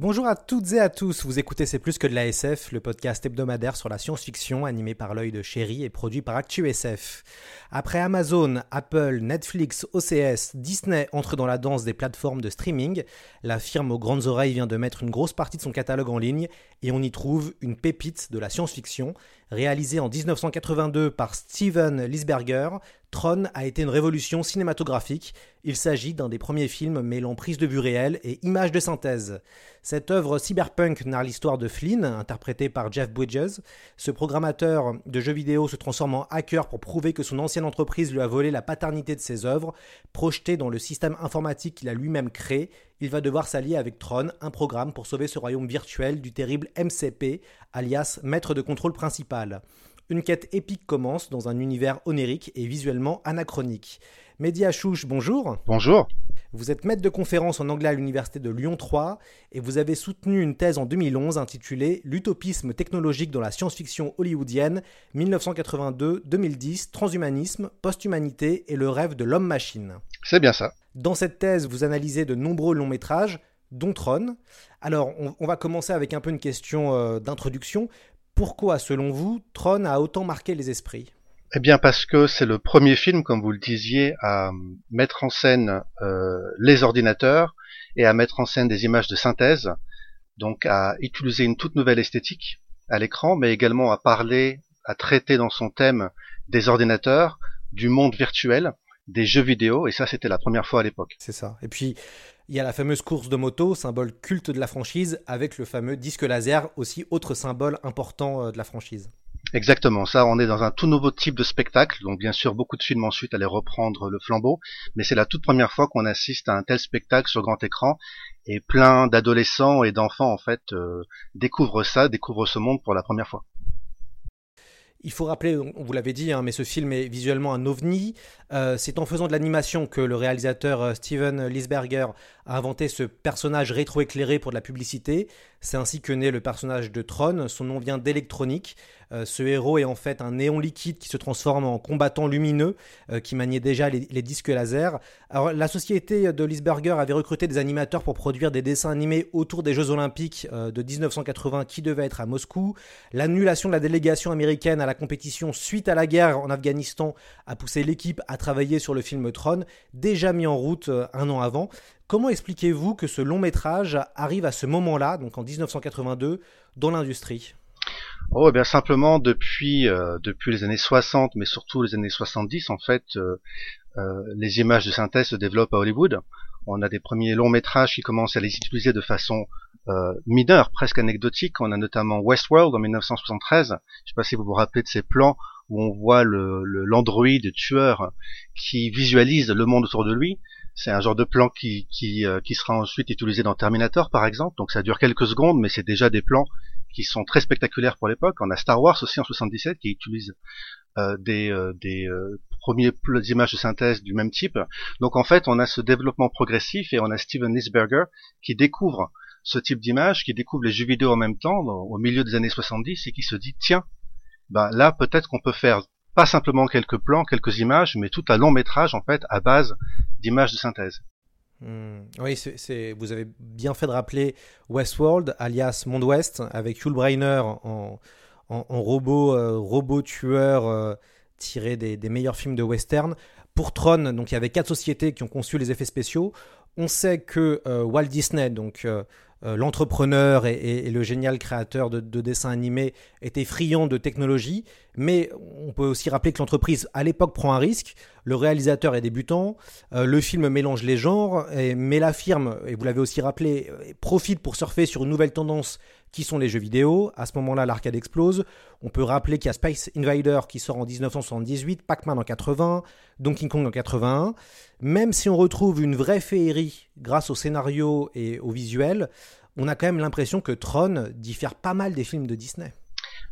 Bonjour à toutes et à tous, vous écoutez C'est plus que de la SF, le podcast hebdomadaire sur la science-fiction animé par l'œil de chéri et produit par ActuSF. Après Amazon, Apple, Netflix, OCS, Disney entre dans la danse des plateformes de streaming, la firme aux grandes oreilles vient de mettre une grosse partie de son catalogue en ligne et on y trouve une pépite de la science-fiction. Réalisée en 1982 par Steven Lisberger, Tron a été une révolution cinématographique. Il s'agit d'un des premiers films mêlant prise de vue réelle et images de synthèse. Cette œuvre cyberpunk narre l'histoire de Flynn, interprété par Jeff Bridges. Ce programmateur de jeux vidéo se transforme en hacker pour prouver que son ancienne entreprise lui a volé la paternité de ses œuvres. Projeté dans le système informatique qu'il a lui-même créé, il va devoir s'allier avec Tron, un programme pour sauver ce royaume virtuel du terrible MCP, alias maître de contrôle principal. Une quête épique commence dans un univers onérique et visuellement anachronique. Mehdi Achouche, bonjour. Bonjour. Vous êtes maître de conférence en anglais à l'université de Lyon 3 et vous avez soutenu une thèse en 2011 intitulée L'utopisme technologique dans la science-fiction hollywoodienne 1982-2010, transhumanisme, posthumanité et le rêve de l'homme-machine. C'est bien ça. Dans cette thèse, vous analysez de nombreux longs métrages, dont Tron. Alors, on, on va commencer avec un peu une question euh, d'introduction. Pourquoi, selon vous, Tron a autant marqué les esprits? Eh bien parce que c'est le premier film, comme vous le disiez, à mettre en scène euh, les ordinateurs et à mettre en scène des images de synthèse, donc à utiliser une toute nouvelle esthétique à l'écran, mais également à parler, à traiter dans son thème des ordinateurs, du monde virtuel, des jeux vidéo, et ça c'était la première fois à l'époque. C'est ça. Et puis, il y a la fameuse course de moto, symbole culte de la franchise, avec le fameux disque laser, aussi autre symbole important euh, de la franchise. Exactement, ça on est dans un tout nouveau type de spectacle, donc bien sûr beaucoup de films ensuite allaient reprendre le flambeau, mais c'est la toute première fois qu'on assiste à un tel spectacle sur grand écran, et plein d'adolescents et d'enfants en fait euh, découvrent ça, découvrent ce monde pour la première fois. Il faut rappeler, on vous l'avait dit, hein, mais ce film est visuellement un ovni. Euh, c'est en faisant de l'animation que le réalisateur euh, Steven Lisberger a inventé ce personnage rétroéclairé pour de la publicité. C'est ainsi que naît le personnage de Tron. Son nom vient d'électronique. Euh, ce héros est en fait un néon liquide qui se transforme en combattant lumineux euh, qui maniait déjà les, disques laser. La société de Lisberger avait recruté des animateurs pour produire des dessins animés autour des Jeux Olympiques euh, de 1980 qui devaient être à Moscou. L'annulation de la délégation américaine à la compétition suite à la guerre en Afghanistan a poussé l'équipe à travailler sur le film Tron, déjà mis en route un an avant. Comment expliquez-vous que ce long métrage arrive à ce moment-là, donc en 1982, dans l'industrie? Oh, eh bien simplement depuis euh, depuis les années 60, mais surtout les années 70, en fait, euh, euh, les images de synthèse se développent à Hollywood. On a des premiers longs métrages qui commencent à les utiliser de façon mineure, presque anecdotique. On a notamment Westworld en 1973. Je ne sais pas si vous vous rappelez de ces plans où on voit le l'androïde tueur qui visualise le monde autour de lui. C'est un genre de plan qui, qui, euh, qui sera ensuite utilisé dans Terminator, par exemple. Donc ça dure quelques secondes, mais c'est déjà des plans qui sont très spectaculaires pour l'époque. On a Star Wars aussi en 77 qui utilise euh, des, euh, des euh, premiers images de synthèse du même type. Donc en fait, on a ce développement progressif et on a Steven Lisberger qui découvre ce type d'image, qui découvre les jeux vidéo en même temps, au milieu des années 70, et qui se dit, tiens, ben là peut-être qu'on peut faire pas simplement quelques plans, quelques images, mais tout un long métrage en fait à base d'images de synthèse. Mmh. Oui, vous avez bien fait de rappeler Westworld, alias Monde Ouest, avec Hugh Brainer en, en, en robot, euh, tueur euh, tiré des, des, meilleurs films de western. Pour Tron, donc il y avait quatre sociétés qui ont conçu les effets spéciaux. On sait que euh, Walt Disney, donc euh, l'entrepreneur et, le génial créateur de, de, dessins animés était friand de technologie, mais on peut aussi rappeler que l'entreprise à l'époque prend un risque, le réalisateur est débutant, euh, le film mélange les genres, mais la firme, et vous l'avez aussi rappelé, profite pour surfer sur une nouvelle tendance qui sont les jeux vidéo? À ce moment-là, l'arcade explose. On peut rappeler qu'il y a Space Invader qui sort en 1978, Pac-Man en 80, Donkey Kong en 81. Même si on retrouve une vraie féerie grâce au scénario et au visuel, on a quand même l'impression que Tron diffère pas mal des films de Disney.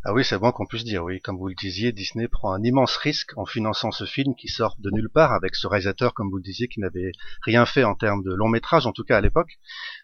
Ah oui, c'est bon qu'on puisse dire, oui. Comme vous le disiez, Disney prend un immense risque en finançant ce film qui sort de nulle part avec ce réalisateur, comme vous le disiez, qui n'avait rien fait en termes de long métrage, en tout cas à l'époque.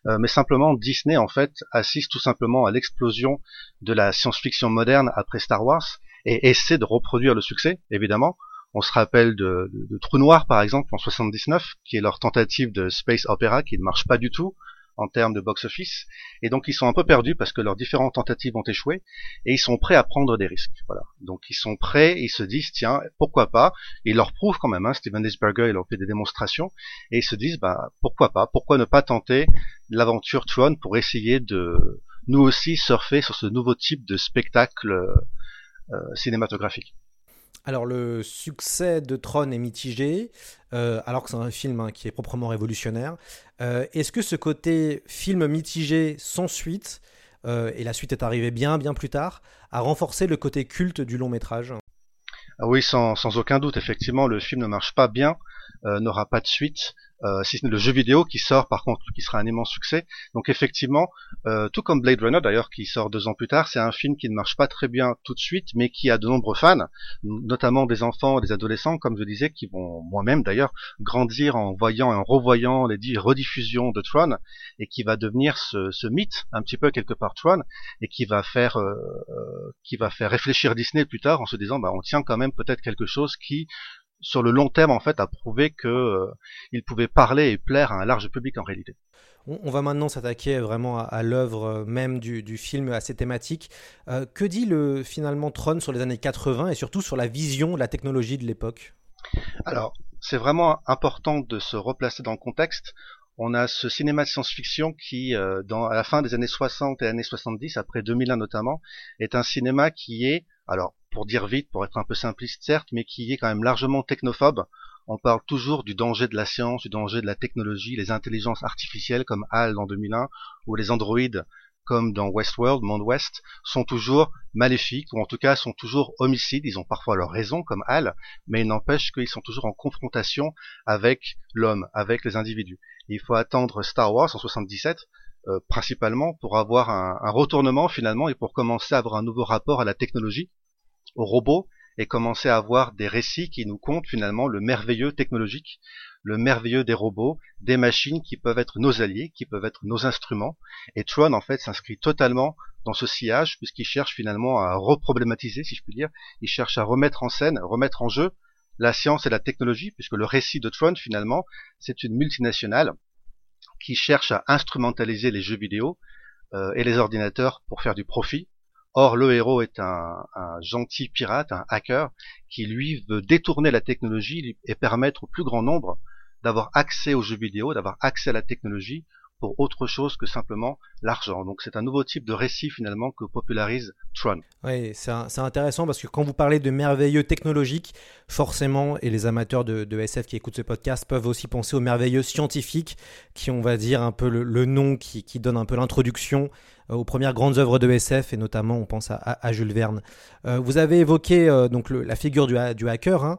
Euh, mais simplement, Disney, en fait, assiste tout simplement à l'explosion de la science-fiction moderne après Star Wars et essaie de reproduire le succès, évidemment. On se rappelle de, Trou Noir, par exemple, en 79, qui est leur tentative de space opera qui ne marche pas du tout en termes de box-office, et donc ils sont un peu perdus parce que leurs différentes tentatives ont échoué, et ils sont prêts à prendre des risques. Voilà. Donc ils sont prêts, ils se disent tiens pourquoi pas, ils leur prouvent quand même. Hein, Steven Desberger il leur fait des démonstrations, et ils se disent bah pourquoi pas, pourquoi ne pas tenter l'aventure Tron pour essayer de nous aussi surfer sur ce nouveau type de spectacle euh, cinématographique? Alors le succès de Tron est mitigé, euh, alors que c'est un film hein, qui est proprement révolutionnaire. Euh, est-ce que ce côté film mitigé sans suite, euh, et la suite est arrivée bien bien plus tard, a renforcé le côté culte du long métrage? Ah oui, sans, sans, aucun doute, effectivement, le film ne marche pas bien, n'aura pas de suite, euh, si ce n'est le jeu vidéo qui sort par contre, qui sera un immense succès. Donc effectivement, euh, tout comme Blade Runner d'ailleurs, qui sort deux ans plus tard, c'est un film qui ne marche pas très bien tout de suite, mais qui a de nombreux fans, notamment des enfants, des adolescents, comme je disais, qui vont moi-même d'ailleurs grandir en voyant et en revoyant les rediffusions de Tron, et qui va devenir ce, ce mythe un petit peu quelque part Tron, et qui va faire, euh, euh qui va faire réfléchir Disney plus tard en se disant, bah on tient quand même peut-être quelque chose qui sur le long terme en fait a prouvé que euh, il pouvait parler et plaire à un large public en réalité. On, va maintenant s'attaquer vraiment à, l'œuvre euh, même du, film, à ses thématiques. Euh, que dit le finalement Tron sur les années 80 et surtout sur la vision de la technologie de l'époque? Alors c'est vraiment important de se replacer dans le contexte. On a ce cinéma de science-fiction qui, dans, à la fin des années 60 et années 70, après 2001 notamment, est un cinéma qui est, alors pour dire vite, pour être un peu simpliste certes, mais qui est quand même largement technophobe. On parle toujours du danger de la science, du danger de la technologie, les intelligences artificielles comme HAL dans 2001, ou les androïdes comme dans Westworld, Monde Ouest, sont toujours maléfiques, ou en tout cas sont toujours homicides, ils ont parfois leur raison comme HAL, mais il n'empêche qu'ils sont toujours en confrontation avec l'homme, avec les individus. il faut attendre Star Wars en 77 euh, principalement pour avoir un, un, retournement finalement et pour commencer à avoir un nouveau rapport à la technologie aux robots et commencer à avoir des récits qui nous comptent finalement le merveilleux technologique, le merveilleux des robots, des machines qui peuvent être nos alliés, qui peuvent être nos instruments. Et Tron en fait s'inscrit totalement dans ce sillage puisqu'il cherche finalement à reproblématiser, si je puis dire, il cherche à remettre en scène, remettre en jeu la science et la technologie, puisque le récit de Tron finalement c'est une multinationale qui cherche à instrumentaliser les jeux vidéo euh, et les ordinateurs pour faire du profit, Or, le héros est un, gentil pirate, un hacker, qui lui veut détourner la technologie et permettre au plus grand nombre d'avoir accès aux jeux vidéo, d'avoir accès à la technologie pour autre chose que simplement l'argent. Donc c'est un nouveau type de récit finalement que popularise Tron. Oui, c'est intéressant parce que quand vous parlez de merveilleux technologiques, forcément, et les amateurs de, SF qui écoutent ce podcast peuvent aussi penser aux merveilleux scientifiques, qui on va dire un peu le, nom qui, qui donne un peu l'introduction aux premières grandes œuvres de SF et notamment on pense à, Jules Verne. Euh, vous avez évoqué euh, donc la figure du, hacker hein,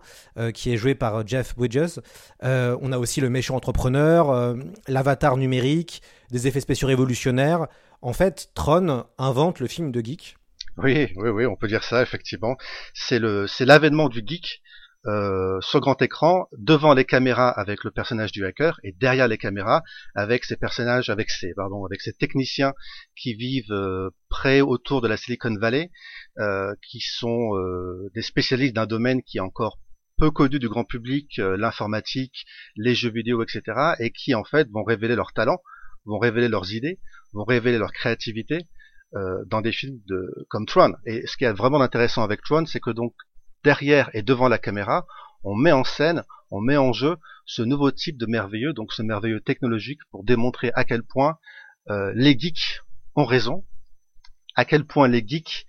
qui est joué par Jeff Bridges. on a aussi le méchant entrepreneur, l'avatar numérique, des effets spéciaux révolutionnaires. En fait, Tron invente le film de geek. Oui, oui, oui, on peut dire ça effectivement. C'est l'avènement du geek euh, sur grand écran, devant les caméras avec le personnage du hacker et derrière les caméras avec ces personnages, avec ces, pardon, avec ces techniciens qui vivent euh, près autour de la Silicon Valley, euh, qui sont des spécialistes d'un domaine qui est encore peu connu du grand public, l'informatique, les jeux vidéo, etc., et qui en fait vont révéler leurs talents, vont révéler leurs idées, vont révéler leur créativité dans des films de, comme Tron. Et ce qui est vraiment intéressant avec Tron, c'est que donc derrière et devant la caméra, on met en scène, on met en jeu ce nouveau type de merveilleux, donc ce merveilleux technologique pour démontrer à quel point euh, les geeks ont raison, à quel point les geeks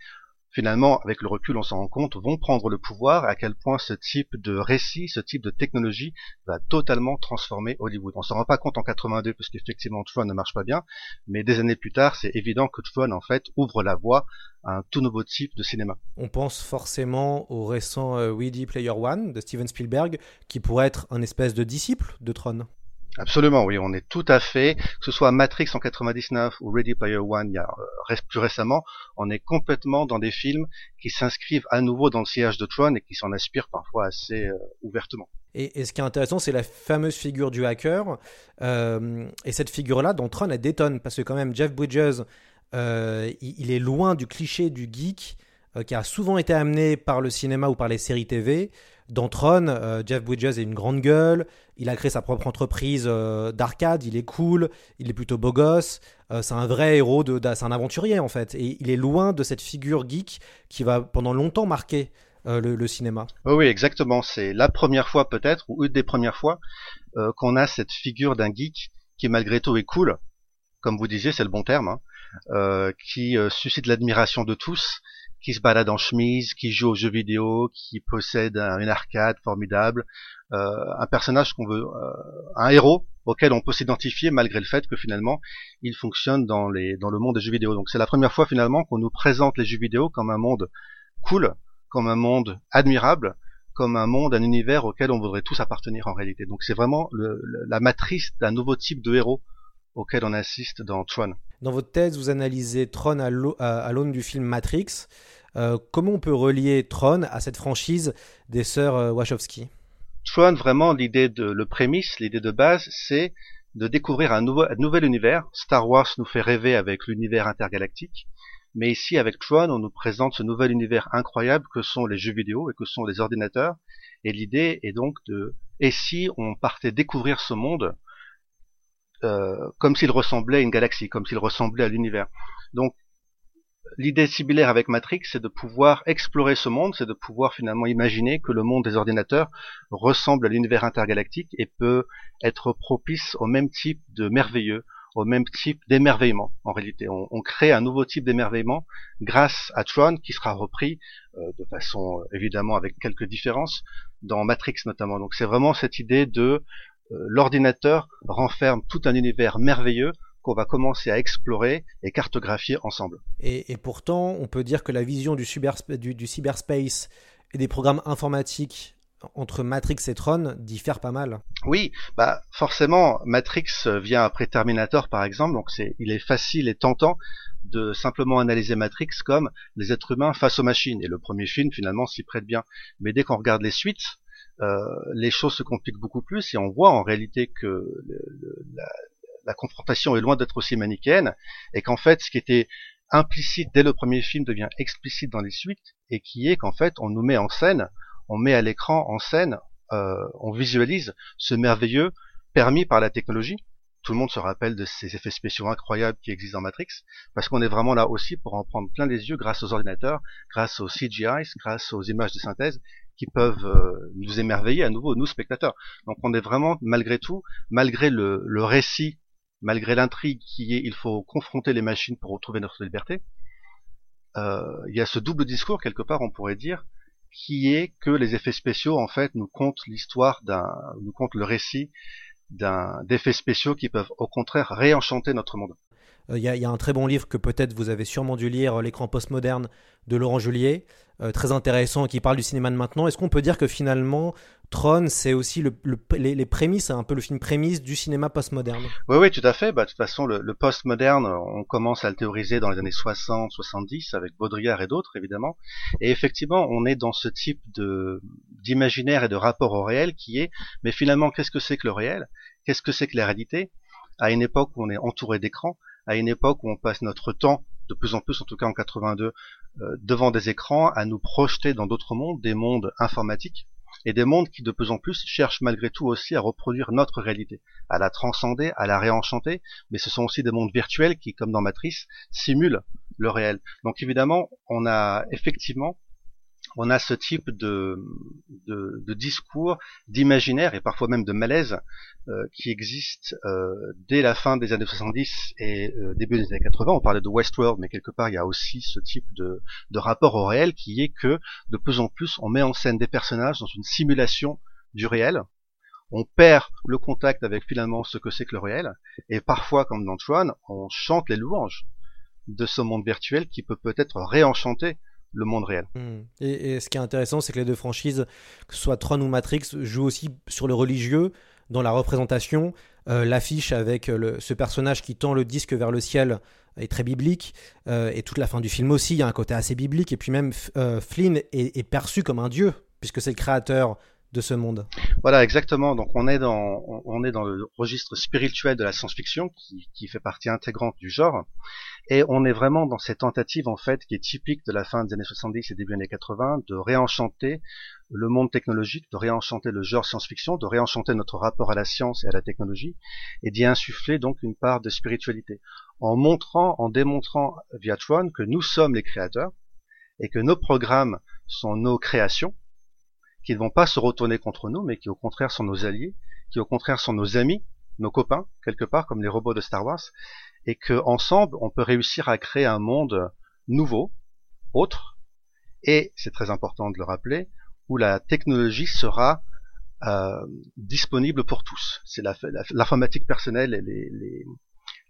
finalement, avec le recul, on s'en rend compte, vont prendre le pouvoir, à quel point ce type de récit, ce type de technologie va totalement transformer Hollywood. On s'en rend pas compte en 82 parce qu'effectivement Tron ne marche pas bien, mais des années plus tard, c'est évident que Tron en fait ouvre la voie à un tout nouveau type de cinéma. On pense forcément au récent euh, Ready Player One de Steven Spielberg, qui pourrait être un espèce de disciple de Tron. Absolument, oui, on est tout à fait, que ce soit Matrix en 99 ou Ready Player One il y a euh, plus récemment, on est complètement dans des films qui s'inscrivent à nouveau dans le sillage de Tron et qui s'en aspirent parfois assez euh, ouvertement. Et, ce qui est intéressant, c'est la fameuse figure du hacker. Euh, et cette figure-là, dans Tron, elle détonne parce que quand même, Jeff Bridges, il, il, est loin du cliché du geek qui a souvent été amené par le cinéma ou par les séries TV. Dans euh, Jeff Bridges est une grande gueule, il a créé sa propre entreprise euh, d'arcade, il est cool, il est plutôt beau gosse, euh, c'est un vrai héros, de, c'est un aventurier en fait, et il est loin de cette figure geek qui va pendant longtemps marquer le, cinéma. Oui, exactement, c'est la première fois peut-être, ou une des premières fois, qu'on a cette figure d'un geek qui malgré tout est cool, comme vous disiez, c'est le bon terme, hein, qui suscite l'admiration de tous, qui se balade en chemise, qui joue aux jeux vidéo, qui possède une arcade formidable, euh, un personnage qu'on veut, euh, un héros auquel on peut s'identifier malgré le fait que finalement il fonctionne dans les dans le monde des jeux vidéo. Donc c'est la première fois finalement qu'on nous présente les jeux vidéo comme un monde cool, comme un monde admirable, comme un monde, un univers auquel on voudrait tous appartenir en réalité. Donc c'est vraiment la matrice d'un nouveau type de héros auquel on assiste dans Tron. Dans votre thèse, vous analysez Tron à l'aune du film Matrix. Euh, comment on peut relier Tron à cette franchise des sœurs euh, Wachowski? Tron, vraiment, l'idée de le prémisse, l'idée de base, c'est de découvrir un, nouveau, un nouvel univers. Star Wars nous fait rêver avec l'univers intergalactique, mais ici, avec Tron, on nous présente ce nouvel univers incroyable que sont les jeux vidéo et que sont les ordinateurs. Et l'idée est donc de, et si on partait découvrir ce monde euh, comme s'il ressemblait à une galaxie, comme s'il ressemblait à l'univers. Donc l'idée similaire avec Matrix, c'est de pouvoir explorer ce monde, c'est de pouvoir finalement imaginer que le monde des ordinateurs ressemble à l'univers intergalactique et peut être propice au même type de merveilleux, au même type d'émerveillement. En réalité, on, crée un nouveau type d'émerveillement grâce à Tron, qui sera repris euh, de façon euh, évidemment avec quelques différences dans Matrix notamment. Donc c'est vraiment cette idée de l'ordinateur renferme tout un univers merveilleux qu'on va commencer à explorer et cartographier ensemble. Et, pourtant, on peut dire que la vision du, du, cyberspace et des programmes informatiques entre Matrix et Tron diffère pas mal. Oui, bah forcément, Matrix vient après Terminator par exemple, donc c'est, il est facile et tentant de simplement analyser Matrix comme les êtres humains face aux machines. Et le premier film finalement s'y prête bien. Mais dès qu'on regarde les suites, euh, les choses se compliquent beaucoup plus et on voit en réalité que la confrontation est loin d'être aussi manichéenne, et qu'en fait, ce qui était implicite dès le premier film devient explicite dans les suites, et qui est qu'en fait, on nous met en scène, on met à l'écran en scène, euh, on visualise ce merveilleux permis par la technologie. Tout le monde se rappelle de ces effets spéciaux incroyables qui existent dans Matrix, parce qu'on est vraiment là aussi pour en prendre plein les yeux grâce aux ordinateurs, grâce aux CGI, grâce aux images de synthèse, qui peuvent euh, nous émerveiller à nouveau, nous spectateurs. Donc on est vraiment, malgré tout, malgré le, récit malgré l'intrigue qui est il faut confronter les machines pour retrouver notre liberté, euh, il y a ce double discours quelque part on pourrait dire qui est que les effets spéciaux en fait nous content l'histoire d'un nous content le récit d'un d'effets spéciaux qui peuvent au contraire réenchanter notre monde. Euh, il y, a un très bon livre que peut-être vous avez sûrement dû lire, L'écran postmoderne de Laurent Julier, euh, très intéressant, qui parle du cinéma de maintenant. Est-ce qu'on peut dire que finalement, Tron, c'est aussi le, les, prémices, un peu le film prémisse du cinéma postmoderne? Oui, oui, tout à fait. Bah, de toute façon, le, le postmoderne, on commence à le théoriser dans les années 60, 70, avec Baudrillard et d'autres, évidemment. Et effectivement, on est dans ce type de d'imaginaire et de rapport au réel qui est, mais finalement, qu'est-ce que c'est que le réel? Qu'est-ce que c'est que la réalité? À une époque où on est entouré d'écrans, à une époque où on passe notre temps de plus en plus, en tout cas en 82, euh, devant des écrans, à nous projeter dans d'autres mondes, des mondes informatiques, et des mondes qui de plus en plus cherchent malgré tout aussi à reproduire notre réalité, à la transcender, à la réenchanter, mais ce sont aussi des mondes virtuels qui, comme dans Matrice, simulent le réel. Donc évidemment, on a effectivement on a ce type de, discours, d'imaginaire et parfois même de malaise euh, qui existe euh, dès la fin des années 70 et euh, début des années 80. On parlait de Westworld, mais quelque part il y a aussi ce type de, de rapport au réel qui est que de plus en plus on met en scène des personnages dans une simulation du réel. On perd le contact avec finalement ce que c'est que le réel, et parfois, comme dans Tron, on chante les louanges de ce monde virtuel qui peut peut-être réenchanter le monde réel. Hmm. Et, ce qui est intéressant, c'est que les deux franchises, que ce soit Tron ou Matrix, jouent aussi sur le religieux dans la représentation. Euh, l'affiche avec euh, ce personnage qui tend le disque vers le ciel est très biblique, euh, et toute la fin du film aussi, il y a un côté assez biblique, et puis même Flynn est, perçu comme un dieu, puisque c'est le créateur Voilà, exactement. Donc on est dans on est dans le registre spirituel de la science-fiction qui, qui fait partie intégrante du genre. Et on est vraiment dans cette tentative, en fait, qui est typique de la fin des années 70 et début des années 80, de réenchanter le monde technologique, de réenchanter le genre science-fiction, de réenchanter notre rapport à la science et à la technologie, et d'y insuffler donc une part de spiritualité. En montrant, en démontrant via Tron que nous sommes les créateurs, et que nos programmes sont nos créations, qui ne vont pas se retourner contre nous, mais qui au contraire sont nos alliés, qui au contraire sont nos amis, nos copains, quelque part, comme les robots de Star Wars, et qu'ensemble, on peut réussir à créer un monde nouveau, autre, et c'est très important de le rappeler, où la technologie sera euh, disponible pour tous. C'est l'informatique personnelle et les, les,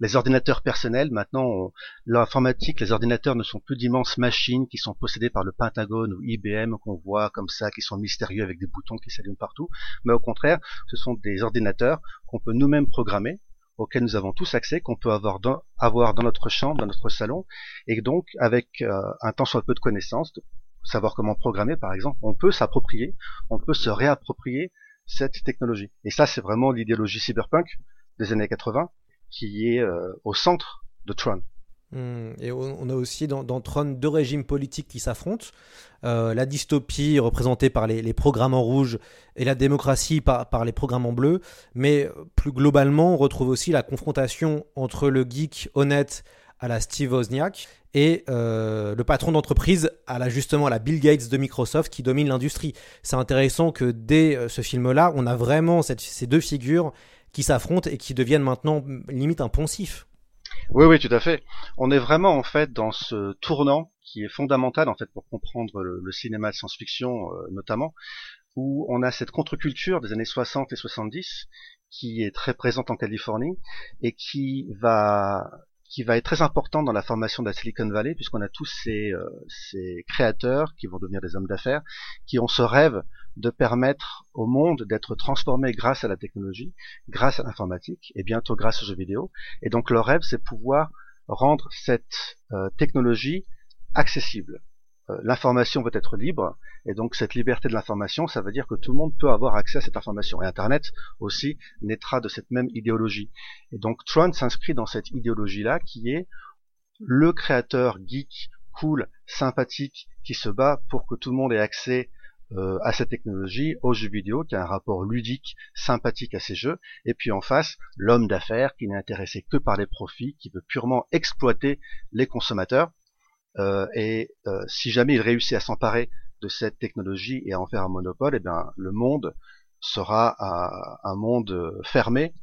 les ordinateurs personnels, maintenant, l'informatique, les ordinateurs ne sont plus d'immenses machines qui sont possédées par le Pentagone ou IBM qu'on voit comme ça, qui sont mystérieux avec des boutons qui s'allument partout, mais au contraire, ce sont des ordinateurs qu'on peut nous-mêmes programmer, auxquels nous avons tous accès, qu'on peut avoir dans, avoir dans notre chambre, dans notre salon, et donc avec euh, un temps soit peu de connaissances, de savoir comment programmer par exemple, on peut s'approprier, on peut se réapproprier cette technologie. Et ça, c'est vraiment l'idéologie cyberpunk des années 80 qui est euh, au centre de Tron. Hmm, et on a aussi dans, Tron deux régimes politiques qui s'affrontent. Euh, la dystopie représentée par les, programmes en rouge et la démocratie par, les programmes en bleu. Mais plus globalement, on retrouve aussi la confrontation entre le geek honnête à la Steve Wozniak et euh, le patron d'entreprise à la justement à la Bill Gates de Microsoft qui domine l'industrie. C'est intéressant que dès ce film-là, on a vraiment ces deux figures qui s'affrontent et qui deviennent maintenant limite un. Oui, oui, tout à fait. On est vraiment en fait dans ce tournant qui est fondamental en fait pour comprendre le, cinéma de science-fiction euh, notamment, où on a cette contre-culture des années 60 et 70 qui est très présente en Californie et qui va qui va être très important dans la formation de la Silicon Valley, puisqu'on a tous ces, euh, ces, créateurs qui vont devenir des hommes d'affaires, qui ont ce rêve de permettre au monde d'être transformé grâce à la technologie, grâce à l'informatique, et bientôt grâce aux jeux vidéo. Et donc leur rêve, c'est pouvoir rendre cette euh, technologie accessible. Euh, l'information peut être libre, et donc cette liberté de l'information, ça veut dire que tout le monde peut avoir accès à cette information. Et Internet aussi naîtra de cette même idéologie. Et donc Tron s'inscrit dans cette idéologie-là qui est le créateur geek, cool, sympathique, qui se bat pour que tout le monde ait accès euh, à cette technologie, aux jeux vidéo, qui a un rapport ludique, sympathique à ces jeux, et puis en face, l'homme d'affaires qui n'est intéressé que par les profits, qui veut purement exploiter les consommateurs, et euh, si jamais il réussit à s'emparer de cette technologie et à en faire un monopole, eh bien le monde sera un, monde fermé,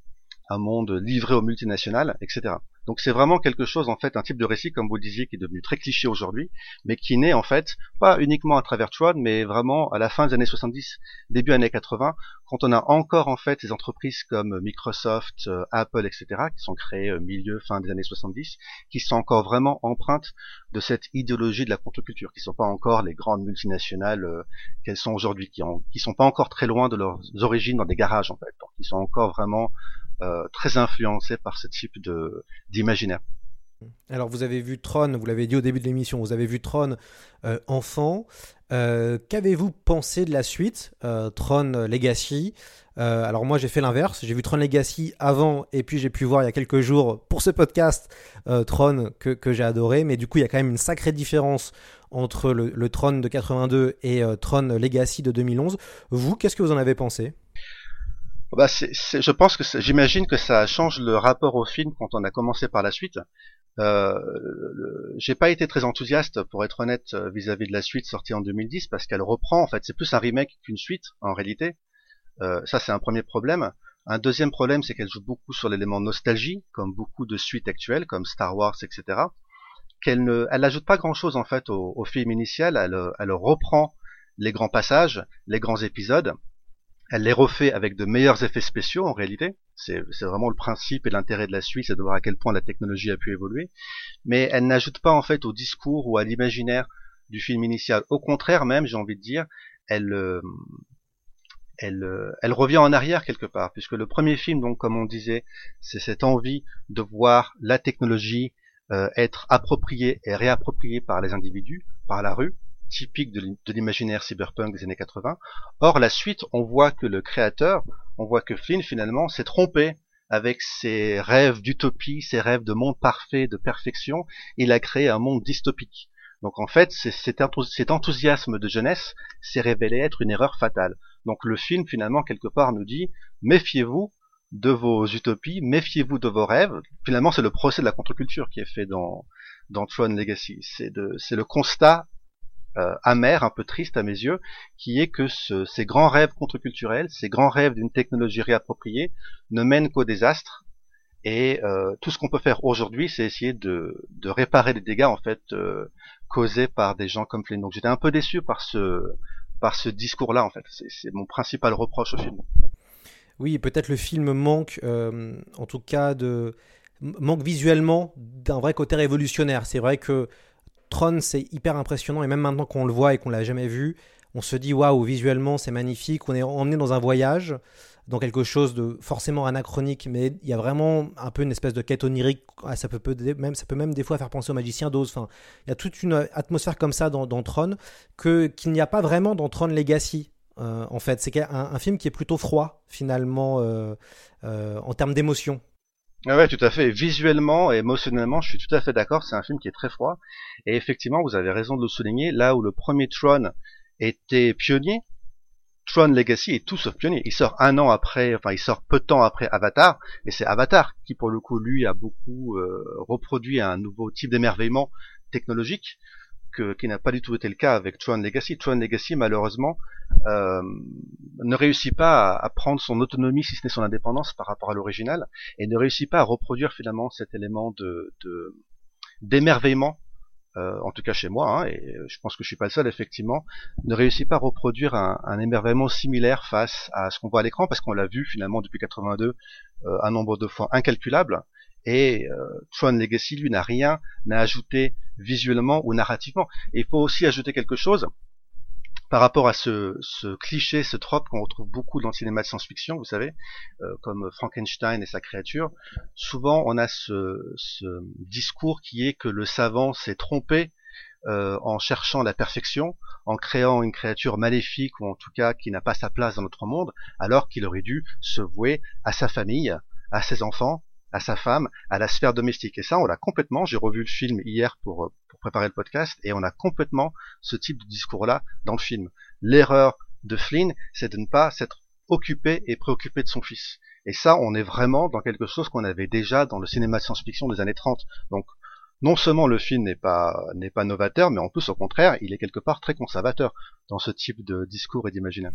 un monde livré aux multinationales, etc. Donc c'est vraiment quelque chose, en fait, un type de récit, comme vous le disiez, qui est devenu très cliché aujourd'hui, mais qui naît, en fait, pas uniquement à travers Tron, mais vraiment à la fin des années 70, début années 80, quand on a encore, en fait, des entreprises comme Microsoft, euh, Apple, etc., qui sont créées au milieu, fin des années 70, qui sont encore vraiment empreintes de cette idéologie de la contre-culture, qui ne sont pas encore les grandes multinationales euh, qu'elles sont aujourd'hui, qui, ont, qui sont pas encore très loin de leurs origines dans des garages, en fait, donc qui sont encore vraiment euh, très influencé par ce type de d'imaginaire. Alors vous avez vu Tron, vous l'avez dit au début de l'émission, vous avez vu Tron euh, enfant. Euh, qu'avez-vous pensé de la suite, Tron Legacy? Alors moi j'ai fait l'inverse, j'ai vu Tron Legacy avant et puis j'ai pu voir il y a quelques jours pour ce podcast Tron que, que j'ai adoré, mais du coup il y a quand même une sacrée différence entre le, le Tron de 82 et Tron Legacy de 2011. Vous, qu'est-ce que vous en avez pensé? Bah, je pense que j'imagine que ça change le rapport au film quand on a commencé par la suite, Euh, j'ai pas été très enthousiaste pour être honnête vis-à-vis de la suite sortie en 2010 parce qu'elle reprend en fait c'est plus un remake qu'une suite en réalité. Euh, ça c'est un premier problème. Un deuxième problème c'est qu'elle joue beaucoup sur l'élément nostalgie comme beaucoup de suites actuelles comme Star Wars etc. Qu'elle ne elle n'ajoute pas grand chose en fait au, au film initial. Elle, elle reprend les grands passages, les grands épisodes elle les refait avec de meilleurs effets spéciaux en réalité. C'est vraiment le principe et l'intérêt de la suite, c'est de voir à quel point la technologie a pu évoluer. Mais elle n'ajoute pas en fait au discours ou à l'imaginaire du film initial. Au contraire même, j'ai envie de dire, elle, euh, elle, euh, elle revient en arrière quelque part, puisque le premier film, donc comme on disait, c'est cette envie de voir la technologie euh, être appropriée et réappropriée par les individus, par la rue, typique de l'imaginaire cyberpunk des années 80. Or, la suite, on voit que le créateur, on voit que Flynn finalement s'est trompé avec ses rêves d'utopie, ses rêves de monde parfait, de perfection. Il a créé un monde dystopique. Donc en fait, cet enthousiasme de jeunesse s'est révélé être une erreur fatale. Donc le film finalement quelque part nous dit méfiez-vous de vos utopies, méfiez-vous de vos rêves. Finalement, c'est le procès de la contre-culture qui est fait dans dans Legacy. C'est le constat euh, amer, un peu triste à mes yeux, qui est que ces grands rêves contre-culturels, ces grands rêves d'une technologie réappropriée, ne mènent qu'au désastre. Et euh, tout ce qu'on peut faire aujourd'hui, c'est essayer de, réparer les dégâts en fait euh, causés par des gens comme Flynn. Donc j'étais un peu déçu par ce par ce discours-là en fait. C'est mon principal reproche au film. Oui, peut-être le film manque, en tout cas de manque visuellement d'un vrai côté révolutionnaire. C'est vrai que Tron, c'est hyper impressionnant et même maintenant qu'on le voit et qu'on l'a jamais vu, on se dit waouh, visuellement c'est magnifique. On est emmené dans un voyage, dans quelque chose de forcément anachronique, mais il y a vraiment un peu une espèce de quête onirique. Ah, ça peut, même, ça peut même des fois faire penser au magicien d'Oz. Il y a toute une atmosphère comme ça dans, Tron que qu'il n'y a pas vraiment dans Tron Legacy. Euh, en fait, c'est un, un, film qui est plutôt froid finalement euh, euh, en termes d'émotion. Ah ouais, tout à fait. Visuellement et émotionnellement, je suis tout à fait d'accord. C'est un film qui est très froid. Et effectivement, vous avez raison de le souligner. Là où le premier Tron était pionnier, Tron Legacy est tout sauf pionnier. Il sort un an après, enfin, il sort peu de temps après Avatar. Et c'est Avatar qui, pour le coup, lui, a beaucoup euh, reproduit un nouveau type d'émerveillement technologique qui n'a pas du tout été le cas avec Tron Legacy. Tron Legacy, malheureusement, euh, ne réussit pas à, prendre son autonomie, si ce n'est son indépendance, par rapport à l'original, et ne réussit pas à reproduire finalement cet élément d'émerveillement. Euh, en tout cas chez moi, hein, et je pense que je suis pas le seul effectivement, ne réussit pas à reproduire un, émerveillement similaire face à ce qu'on voit à l'écran, parce qu'on l'a vu finalement depuis 82 euh, un nombre de fois incalculable, et euh, Tron Legacy, lui, n'a rien à ajouter visuellement ou narrativement. Il faut aussi ajouter quelque chose par rapport à ce, ce cliché, ce trope qu'on retrouve beaucoup dans le cinéma de science-fiction, vous savez, euh, comme Frankenstein et sa créature. Souvent, on a ce, ce discours qui est que le savant s'est trompé euh, en cherchant la perfection, en créant une créature maléfique ou en tout cas qui n'a pas sa place dans notre monde, alors qu'il aurait dû se vouer à sa famille, à ses enfants, à sa femme, à la sphère domestique. Et ça, on l'a complètement. J'ai revu le film hier pour, euh, pour préparer le podcast et on a complètement ce type de discours-là dans le film. L'erreur de Flynn, c'est de ne pas s'être occupé et préoccupé de son fils. Et ça, on est vraiment dans quelque chose qu'on avait déjà dans le cinéma science-fiction des années 30. Donc, non seulement le film n'est pas n'est pas novateur, mais en plus au contraire, il est quelque part très conservateur dans ce type de discours et d'imaginaire.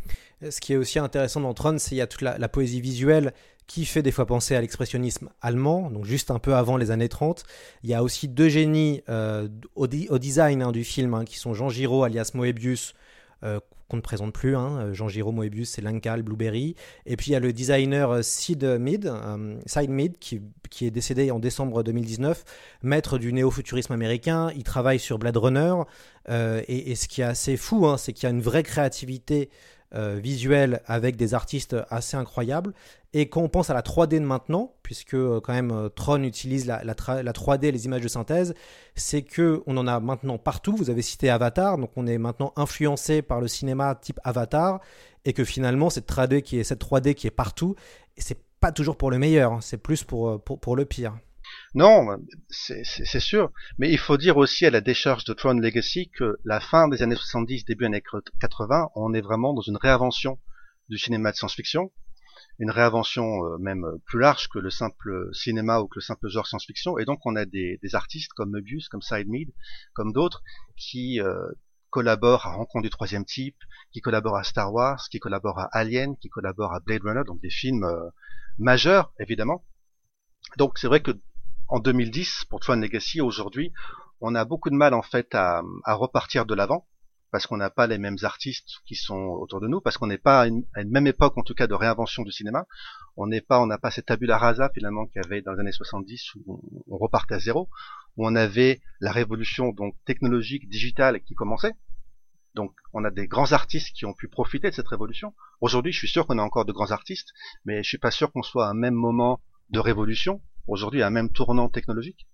Ce qui est aussi intéressant dans Tron, c'est qu'il y a toute la, poésie visuelle qui fait des fois penser à l'expressionnisme allemand, donc juste un peu avant les années 30. Il y a aussi deux génies euh, au, design hein, du film, hein, qui sont Jean Giraud alias Moebius, euh, qu'on ne présente plus. Hein. Jean Giraud Moebius, c'est Linkal, Blueberry. Et puis il y a le designer euh, Sid Mead, euh, Sid Mead, qui, est décédé en décembre 2019, maître du néo-futurisme américain. Il travaille sur Blade Runner. Euh, et, ce qui est assez fou, hein, c'est qu'il y a une vraie créativité euh, visuel avec des artistes assez incroyables. Et quand on pense à la 3D de maintenant, puisque euh, quand même euh, Tron utilise la, la, 3D, les images de synthèse, c'est que on en a maintenant partout. Vous avez cité Avatar, donc on est maintenant influencé par le cinéma type Avatar, et que finalement cette 3D qui est cette 3D qui est partout, c'est pas toujours pour le meilleur, hein. c'est plus pour, pour, pour le pire. Non, c'est sûr. Mais il faut dire aussi à la décharge de Tron Legacy que la fin des années 70, début années 80, on est vraiment dans une réinvention du cinéma de science-fiction. Une réinvention euh, même plus large que le simple cinéma ou que le simple genre science-fiction. Et donc on a des, artistes comme Möbius, comme Sidemead, comme d'autres, qui euh, collaborent à Rencontre du troisième type, qui collaborent à Star Wars, qui collaborent à Alien, qui collaborent à Blade Runner, donc des films euh, majeurs évidemment. Donc c'est vrai que en 2010, pour Tron Legacy, aujourd'hui, on a beaucoup de mal en fait à repartir de l'avant parce qu'on n'a pas les mêmes artistes qui sont autour de nous, parce qu'on n'est pas à une, même époque en tout cas de réinvention du cinéma. On n'est pas, on n'a pas cette tabula rasa finalement qu'il y avait dans les années 70 où on, repartait à zéro, où on avait la révolution donc technologique, digitale qui commençait. Donc on a des grands artistes qui ont pu profiter de cette révolution. Aujourd'hui, je suis sûr qu'on a encore de grands artistes, mais je suis pas sûr qu'on soit à un même moment de révolution. Aujourd'hui, à un même tournant technologique.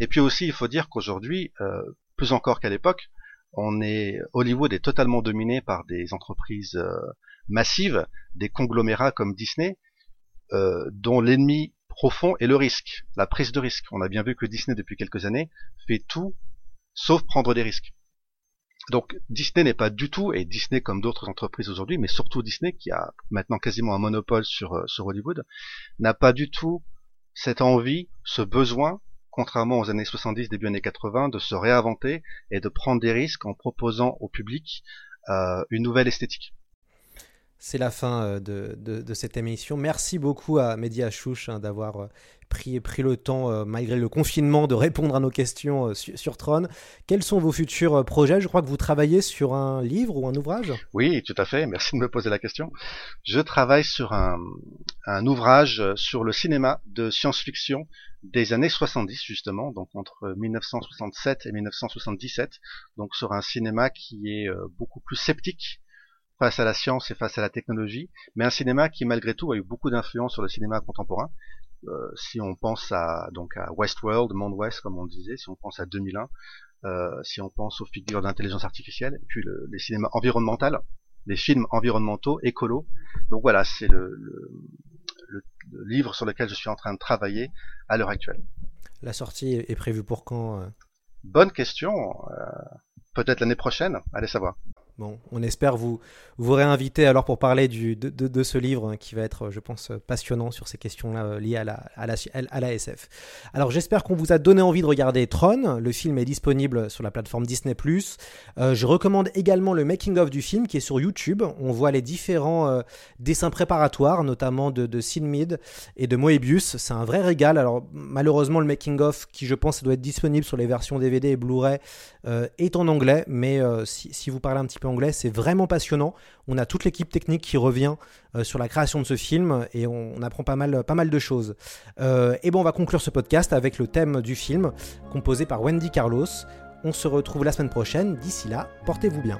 Et puis aussi, il faut dire qu'aujourd'hui, euh, plus encore qu'à l'époque, on est Hollywood est totalement dominé par des entreprises euh, massives, des conglomérats comme Disney, euh, dont l'ennemi profond est le risque, la prise de risque. On a bien vu que Disney depuis quelques années fait tout sauf prendre des risques. Donc Disney n'est pas du tout, et Disney comme d'autres entreprises aujourd'hui, mais surtout Disney qui a maintenant quasiment un monopole sur, euh, sur Hollywood, n'a pas du tout cette envie, ce besoin contrairement aux années 70, début années 80, de se réinventer et de prendre des risques en proposant au public euh, une nouvelle esthétique. C'est la fin euh, de, cette émission. Merci beaucoup à Mehdi Achouch hein, d'avoir euh, pris, pris le temps, malgré le confinement, de répondre à nos questions sur, Tron. Quels sont vos futurs projets? Je crois que vous travaillez sur un livre ou un ouvrage? Oui, tout à fait. Merci de me poser la question. Je travaille sur un, un ouvrage sur le cinéma de science-fiction des années 70 justement, donc entre 1967 et 1977, donc sur un cinéma qui est euh, beaucoup plus sceptique face à la science et face à la technologie, mais un cinéma qui malgré tout a eu beaucoup d'influence sur le cinéma contemporain. Euh, si on pense à donc à Westworld, Monde Ouest comme on le disait, si on pense à 2001, euh, si on pense aux figures d'intelligence artificielle, et puis le, les cinémas environnementaux, les films environnementaux, écolos. Donc voilà, c'est le, le, livre sur lequel je suis en train de travailler à l'heure actuelle. La sortie est prévue pour quand euh? Bonne question. Euh, peut-être l'année prochaine, allez savoir. Bon, on espère vous, vous réinviter alors pour parler de, ce livre hein, qui va être, je pense, passionnant sur ces questions-là euh, liées à la, SF. Alors j'espère qu'on vous a donné envie de regarder Tron. Le film est disponible sur la plateforme Disney ⁇ euh, Je recommande également le making-of du film qui est sur YouTube. On voit les différents euh, dessins préparatoires, notamment de, de et de Moebius. C'est un vrai régal. Alors malheureusement, le making-of, qui je pense doit être disponible sur les versions DVD et Blu-ray, est en anglais. Mais si, si vous parlez un petit peu anglais. C'est vraiment passionnant. On a toute l'équipe technique qui revient euh, sur la création de ce film et on, apprend pas mal, pas mal de choses. Euh, et bon, on va conclure ce podcast avec le thème du film composé par Wendy Carlos. On se retrouve la semaine prochaine. D'ici là, portez-vous bien.